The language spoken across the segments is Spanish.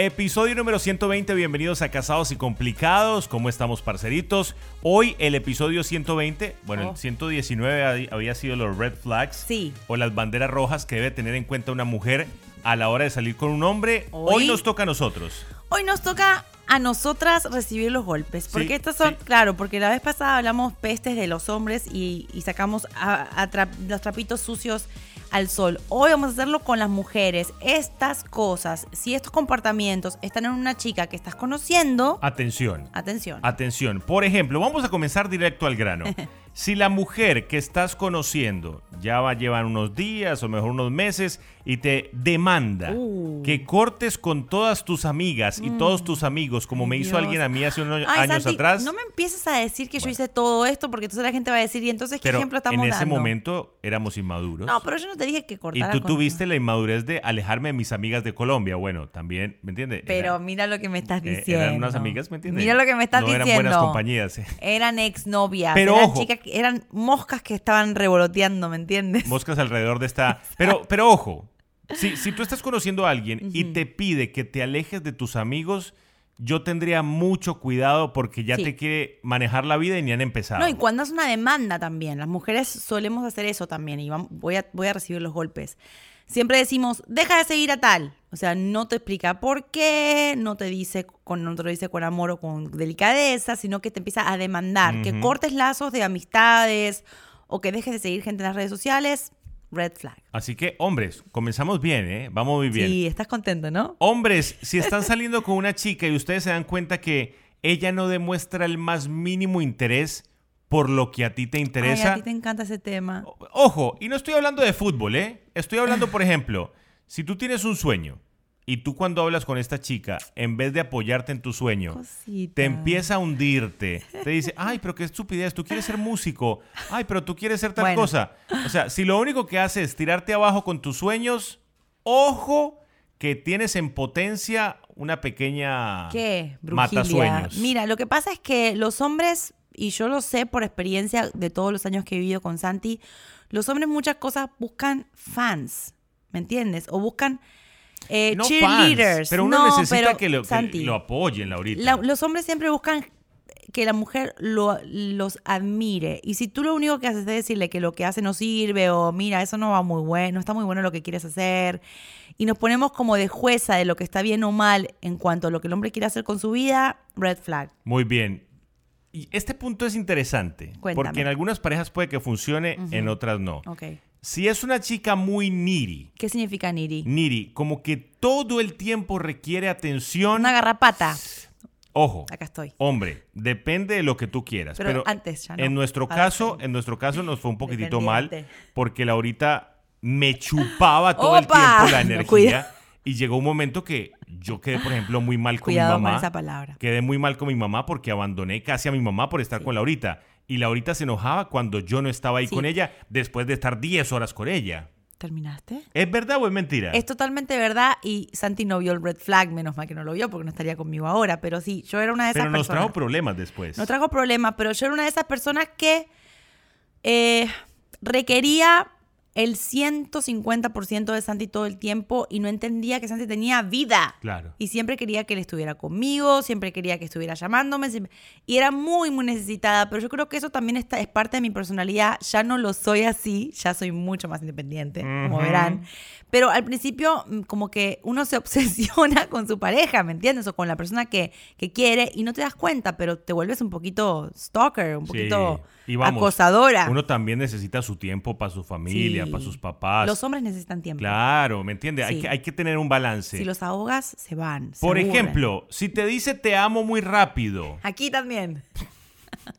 Episodio número 120, bienvenidos a Casados y Complicados. ¿Cómo estamos, parceritos? Hoy el episodio 120, bueno, Oh. el 119 ha- había sido los red flags Sí. o las banderas rojas que debe tener en cuenta una mujer a la hora de salir con un hombre. Hoy, Hoy- nos toca a nosotros. Hoy nos toca a nosotras recibir los golpes. Porque Sí, estas son, sí. claro, porque la vez pasada hablamos pestes de los hombres y, y sacamos a- a tra- los trapitos sucios al sol. Hoy vamos a hacerlo con las mujeres. Estas cosas, si estos comportamientos están en una chica que estás conociendo, Atención. atención. Atención, por ejemplo, vamos a comenzar directo al grano. Si la mujer que estás conociendo ya va a llevar unos días o mejor unos meses y te demanda Uh. que cortes con todas tus amigas y todos tus amigos, como me hizo alguien a mí hace unos Ay, años Santi, atrás, No me empieces a decir que yo hice todo esto porque entonces la gente va a decir, ¿y entonces qué pero ejemplo en estamos ese dando? momento éramos inmaduros. No, pero yo no te dije que y cortara tú con- tuviste la inmadurez de alejarme de mis amigas de Colombia. Bueno, también, ¿me entiendes? Pero mira lo que me estás eh, diciendo. eran unas amigas, ¿me entiendes? Mira lo que me estás no diciendo. eran buenas compañías. eh. Eran exnovias. Pero eran ojo. chicas que eran moscas que estaban revoloteando, ¿me entiendes? moscas alrededor de esta. Pero, pero ojo, si, si tú estás conociendo a alguien y te pide que te alejes de tus amigos, yo tendría mucho cuidado porque ya Sí. te quiere manejar la vida y ni han empezado. No, y cuando es una demanda también. Las mujeres solemos hacer eso también y voy a, voy a recibir los golpes. Siempre decimos, deja de seguir a tal. O sea, no te explica por qué, no te dice con, no te lo dice con amor o con delicadeza, sino que te empieza a demandar. Que cortes lazos de amistades o que dejes de seguir gente en las redes sociales. Red flag. Así que, hombres, comenzamos bien, ¿eh? Vamos muy bien. Sí, estás contento, ¿no? Hombres, si están saliendo con una chica y ustedes se dan cuenta que ella no demuestra el más mínimo interés por lo que a ti te Ay, interesa, a ti te encanta ese tema. Ojo, y no estoy hablando de fútbol, ¿eh? Estoy hablando, por ejemplo, si tú tienes un sueño y tú cuando hablas con esta chica, en vez de apoyarte en tu sueño, Cosita. te empieza a hundirte, te dice, ay, pero qué estupidez, tú quieres ser músico, ay, pero tú quieres ser tal Bueno. cosa. O sea, si lo único que hace es tirarte abajo con tus sueños, ojo que tienes en potencia una pequeña ¿Qué? Matasueños. Mira, lo que pasa es que los hombres, y yo lo sé por experiencia de todos los años que he vivido con Santi, los hombres muchas cosas buscan fans, ¿me entiendes? O buscan eh, no cheerleaders. fans, pero uno No, necesita pero, que, lo, que Santi, lo apoyen, Laurita. la- los hombres siempre buscan que la mujer lo- los admire. Y si tú lo único que haces es decirle que lo que hace no sirve o mira, eso no va muy bueno, no está muy bueno lo que quieres hacer, y nos ponemos como de jueza de lo que está bien o mal en cuanto a lo que el hombre quiere hacer con su vida, red flag. Muy bien. Y este punto es interesante, Cuéntame. porque en algunas parejas puede que funcione, en otras no. Ok. Si es una chica muy needy, ¿Qué significa niri? needy, como que todo el tiempo requiere atención, Una garrapata. ojo, Acá estoy. hombre, depende de lo que tú quieras. Pero Pero, antes ya no. en nuestro Ahora caso, sí. en nuestro caso nos fue un poquitito mal, porque Laurita me chupaba todo el tiempo la energía. Y llegó un momento que yo quedé, por ejemplo, muy mal con Cuidado mi con mamá. esa palabra. Quedé muy mal con mi mamá porque abandoné casi a mi mamá por estar con Laurita. Y Laurita se enojaba cuando yo no estaba ahí Sí. con ella después de estar 10 horas con ella. ¿Terminaste? ¿Es verdad o es mentira? Es totalmente verdad y Santi no vio el red flag, menos mal que no lo vio porque no estaría conmigo ahora, pero sí, yo era una de esas Pero nos personas. trajo problemas después. No trajo problemas, pero yo era una de esas personas que eh, requería el 150% de Santi todo el tiempo y no entendía que Santi tenía vida. Claro. Y siempre quería que él estuviera conmigo, siempre quería que estuviera llamándome. siempre- Y era muy, muy necesitada, pero yo creo que eso también está, es parte de mi personalidad. Ya no lo soy así, ya soy mucho más independiente, como verán. Pero al principio, mm, como que uno se obsesiona con su pareja, ¿me entiendes? O con la persona que, que quiere y no te das cuenta, pero te vuelves un poquito stalker, un Sí. poquito Y vamos, acosadora. Uno también necesita su tiempo para su familia, Sí. Para sus papás. Los hombres necesitan tiempo. Claro, ¿me entiendes? Hay, que, hay que tener un balance. Si los ahogas, se van. Por ejemplo, si te dice te amo muy rápido. Aquí también.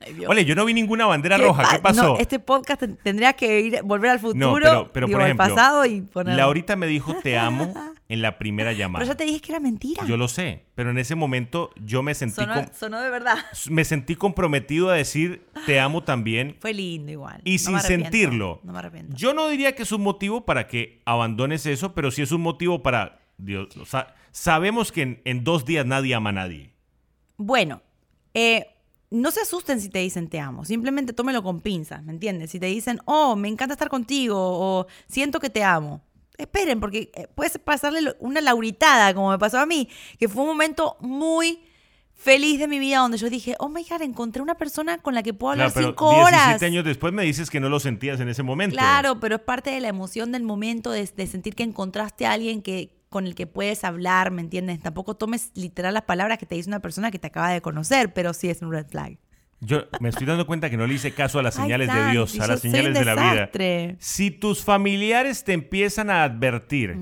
Ay. Oye, yo no vi ninguna bandera ¿Qué roja. pa- ¿Qué pasó? No, este podcast ten- tendría que ir, volver al futuro, No, pero, pero digo, por al ejemplo, pasado y poner. Laurita me dijo te amo en la primera Pero llamada. ya te dije que era mentira. Yo lo sé, pero en ese momento yo me sentí, sonó, sonó de verdad. me sentí comprometido a decir te amo también Fue lindo igual. y No sin me sentirlo. No me arrepiento. Yo no diría que es un motivo para que abandones eso, pero sí es un motivo para... Dios, o sea, sabemos que en, en dos días nadie ama a nadie. Bueno, eh, no se asusten si te dicen te amo. Simplemente tómelo con pinzas, ¿me entiendes? Si te dicen, oh, me encanta estar contigo o siento que te amo. Esperen, porque eh, puede pasarle una lauritada, como me pasó a mí, que fue un momento muy feliz de mi vida donde yo dije, oh my God, encontré una persona con la que puedo hablar Claro, pero cinco 17 horas. años después me dices que no lo sentías en ese momento. Claro, pero es parte de la emoción del momento, de, de sentir que encontraste a alguien que con el que puedes hablar, ¿me entiendes? Tampoco tomes literal las palabras que te dice una persona que te acaba de conocer, pero sí es un red flag. Yo me estoy dando cuenta que no le hice caso a las Ay, señales de Dios, a las señales de la vida. Si tus familiares te empiezan a advertir,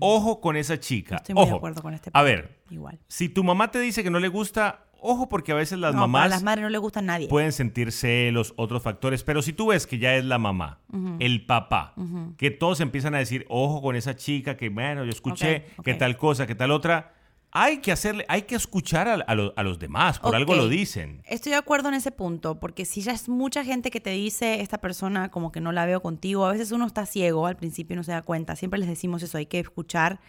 ojo con esa chica. Mm. Estoy muy ojo. de acuerdo con este A punto. ver, Igual. si tu mamá te dice que no le gusta, ojo porque a veces las no, mamás las madres no le gusta a nadie. pueden sentir celos, otros factores, pero si tú ves que ya es la mamá, el papá, que todos empiezan a decir, ojo con esa chica, que bueno, yo escuché, que tal cosa, que tal otra, hay que hacerle, hay que escuchar a, a lo- a los demás, por algo lo dicen. Estoy de acuerdo en ese punto, porque si ya es mucha gente que te dice, esta persona como que no la veo contigo, a veces uno está ciego, al principio no se da cuenta, siempre les decimos eso, hay que escuchar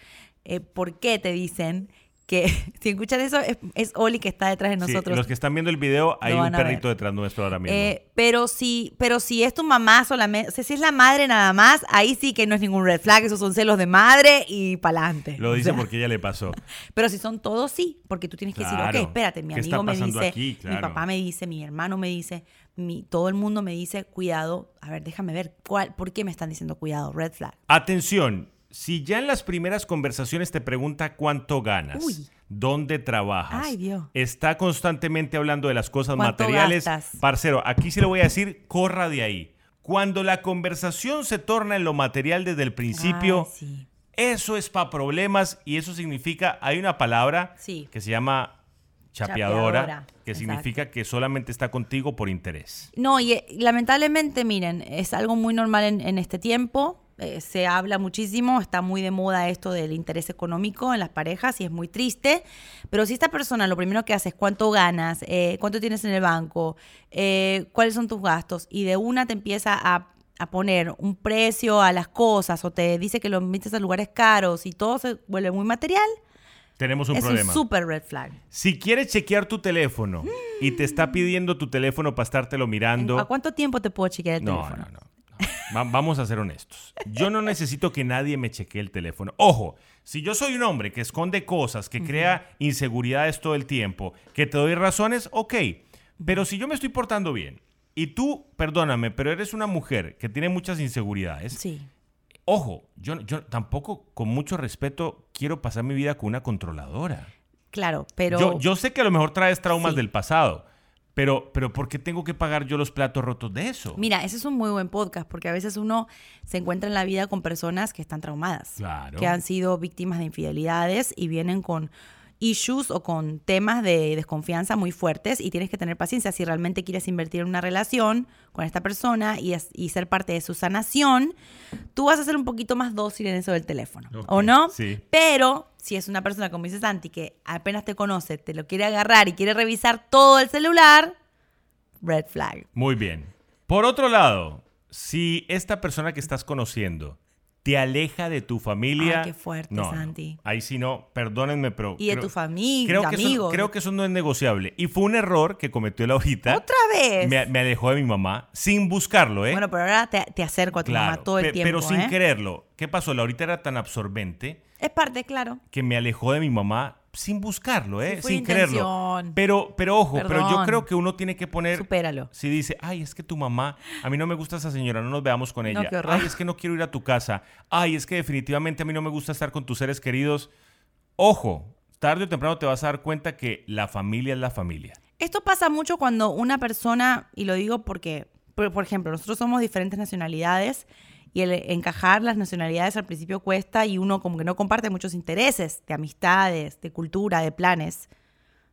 eh, por qué te dicen que si escuchan eso es, es Oli que está detrás de Sí, nosotros. los que están viendo el video, hay un perrito detrás nuestro ahora mismo. Eh, pero si, pero si es tu mamá solamente, o sea, si es la madre nada más, ahí sí que no es ningún red flag, esos son celos de madre y pa'lante. lo O dice sea, porque ella le pasó. Pero si son todos, sí, porque tú tienes que decir, ok, espérate, mi ¿Qué está amigo me dice, aquí? mi papá me dice, mi hermano me dice, mi, todo el mundo me dice, cuidado, a ver, déjame ver, ¿cuál, ¿por qué me están diciendo cuidado? Red flag. Atención, si ya en las primeras conversaciones te pregunta cuánto ganas, Uy. dónde trabajas, Ay, Dios. está constantemente hablando de las cosas ¿Cuánto materiales, gastas? parcero, aquí sí le voy a decir, corra de ahí. Cuando la conversación se torna en lo material desde el principio, Ay, sí. eso es para problemas y eso significa, hay una palabra Sí. que se llama chapeadora, Chapeadora, que exacto. significa que solamente está contigo por interés. No, y eh, lamentablemente, miren, es algo muy normal en, en este tiempo. Eh, se habla muchísimo, está muy de moda esto del interés económico en las parejas y es muy triste. Pero si esta persona lo primero que hace es cuánto ganas, eh, cuánto tienes en el banco, eh, cuáles son tus gastos, y de una te empieza a, a poner un precio a las cosas o te dice que lo invites a lugares caros y todo se vuelve muy material, Tenemos un es problema. un super red flag. Si quieres chequear tu teléfono y te está pidiendo tu teléfono para estártelo mirando, ¿A cuánto tiempo te puedo chequear el No, teléfono? no, no. Va- vamos a ser honestos. Yo no necesito que nadie me chequee el teléfono. Ojo, si yo soy un hombre que esconde cosas, que crea inseguridades todo el tiempo, que te doy razones, ok. Pero si yo me estoy portando bien y tú, perdóname, pero eres una mujer que tiene muchas inseguridades, Sí. ojo, yo, yo tampoco, con mucho respeto, quiero pasar mi vida con una controladora. Claro, pero... Yo, yo sé que a lo mejor traes traumas Sí. del pasado, pero, pero ¿por qué tengo que pagar yo los platos rotos de eso? Mira, ese es un muy buen podcast porque a veces uno se encuentra en la vida con personas que están traumadas, Claro. que han sido víctimas de infidelidades y vienen con issues o con temas de desconfianza muy fuertes y tienes que tener paciencia si realmente quieres invertir en una relación con esta persona y, es- y ser parte de su sanación, tú vas a ser un poquito más dócil en eso del teléfono, ¿o no? sí. Pero si es una persona, como dice Santi, que apenas te conoce, te lo quiere agarrar y quiere revisar todo el celular, red flag. Muy bien. Por otro lado, si esta persona que estás conociendo te aleja de tu familia. Ay, qué fuerte, no, no. Santi. Ahí sí no, perdónenme, pero. Y de tu familia, creo que eso- amigos. creo que eso no es negociable. Y fue un error que cometió Laurita. ¿Otra vez? Me, me alejó de mi mamá sin buscarlo, ¿eh? Bueno, pero ahora te, te acerco a tu mamá todo el pe- tiempo. Pero sin ¿eh? quererlo. ¿Qué pasó? Laurita era tan absorbente Es parte, claro. que me alejó de mi mamá sin buscarlo, ¿eh? Sí, sin quererlo. intención. Pero, pero ojo, pero yo creo que uno tiene que poner. Supéralo. Si dice, ay, es que tu mamá, a mí no me gusta esa señora, no nos veamos con ella. ay, es que no quiero ir a tu casa. Ay, es que definitivamente a mí no me gusta estar con tus seres queridos. Ojo, tarde o temprano te vas a dar cuenta que la familia es la familia. Esto pasa mucho cuando una persona, y lo digo porque, por, por ejemplo, nosotros somos diferentes nacionalidades y el encajar las nacionalidades al principio cuesta y uno como que no comparte muchos intereses de amistades, de cultura, de planes.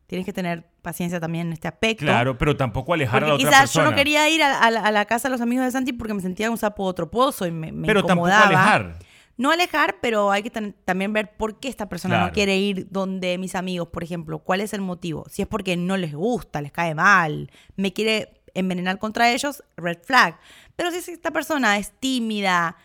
Tienes que tener paciencia también en este aspecto. Claro, pero tampoco alejar a Porque la otra quizás yo persona. no quería ir a, a la, a la casa de los amigos de Santi porque me sentía un sapo otro pozo y me, me Pero tampoco incomodaba. alejar. No alejar, pero hay que también ver por qué esta persona Claro. no quiere ir donde mis amigos, por ejemplo. ¿Cuál es el motivo? Si es porque no les gusta, les cae mal, me quiere envenenar contra ellos, red flag. Pero si esta persona es tímida,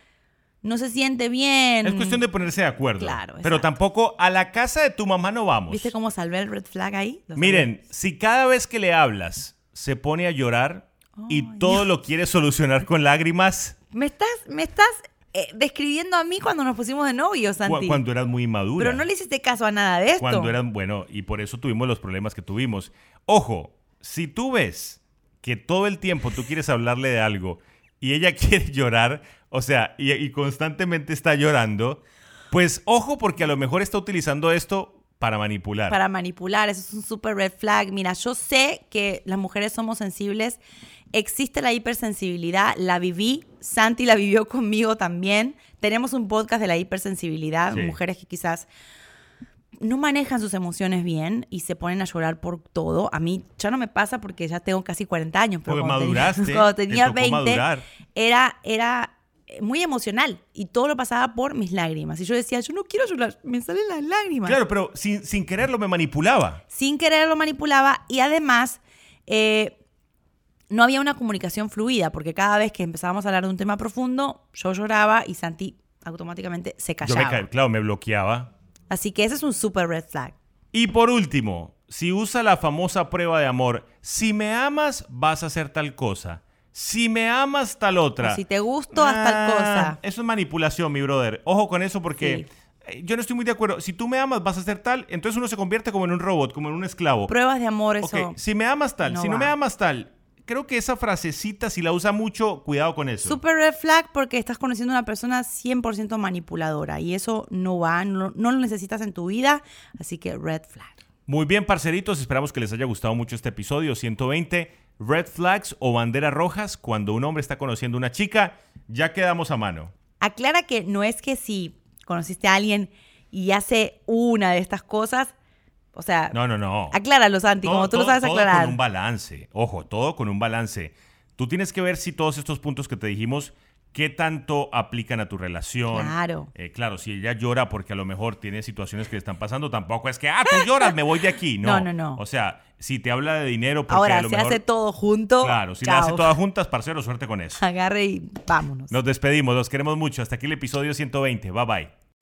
no se siente bien. Es cuestión de ponerse de acuerdo. Claro, Pero tampoco a la casa de tu mamá no vamos. ¿Viste cómo salvé el red flag ahí? Miren, si cada vez que le hablas se pone a llorar y todo lo quiere solucionar con lágrimas, Me estás, me estás eh, describiendo a mí cuando nos pusimos de novios, Santi. Cuando eras muy madura. Pero no le hiciste caso a nada de esto. Cuando eran, bueno, y por eso tuvimos los problemas que tuvimos. Ojo, si tú ves que todo el tiempo tú quieres hablarle de algo y ella quiere llorar, o sea, y, y constantemente está llorando, pues ojo porque a lo mejor está utilizando esto para manipular. Para manipular, eso es un super red flag. Mira, yo sé que las mujeres somos sensibles. Existe la hipersensibilidad, la viví. Santi la vivió conmigo también. Tenemos un podcast de la hipersensibilidad. Sí. Mujeres que quizás no manejan sus emociones bien y se ponen a llorar por todo. A mí ya no me pasa porque ya tengo casi 40 años. Pero Porque cuando maduraste, tenía, cuando te tenía tocó 20, madurar. era, era muy emocional y todo lo pasaba por mis lágrimas. Y yo decía, yo no quiero llorar, me salen las lágrimas Claro, pero sin, sin quererlo me manipulaba. sin querer lo manipulaba y además eh, no había una comunicación fluida porque cada vez que empezábamos a hablar de un tema profundo, yo lloraba y Santi automáticamente se Yo me, callaba. ca- claro, me bloqueaba. Así que ese es un super red flag. Y por último, si usa la famosa prueba de amor, si me amas, vas a hacer tal cosa. Si me amas, tal otra. O si te gusto, haz tal Ah, cosa. Eso es manipulación, mi brother. Ojo con eso porque Sí. eh, yo no estoy muy de acuerdo. Si tú me amas, vas a hacer tal, entonces uno se convierte como en un robot, como en un esclavo. Pruebas de amor, eso. Si me amas tal, no si no me amas tal. Creo que esa frasecita, si la usa mucho, cuidado con eso. Super red flag porque estás conociendo a una persona 100% manipuladora y eso no va, no, no lo necesitas en tu vida, así que red flag. Muy bien, parceritos, esperamos que les haya gustado mucho este episodio 120. Red flags o banderas rojas cuando un hombre está conociendo a una chica, ya quedamos a mano. Aclara que no es que si conociste a alguien y hace una de estas cosas, o sea, No, no, no. acláralo, Santi, como tú lo sabes todo aclarar. con un balance. Ojo, todo con un balance. Tú tienes que ver si todos estos puntos que te dijimos, qué tanto aplican a tu relación. Claro. Eh, claro, si ella llora porque a lo mejor tiene situaciones que le están pasando, tampoco es que, ah, tú lloras, me voy de aquí. No, No, no, no. O sea, si te habla de dinero porque a Ahora, lo se mejor... hace todo junto. Claro, si chao. la hace todas juntas, parcero, suerte con eso. Agarre y vámonos. Nos despedimos, los queremos mucho. Hasta aquí el episodio 120. Bye bye.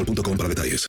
boostmobile.com para detalles.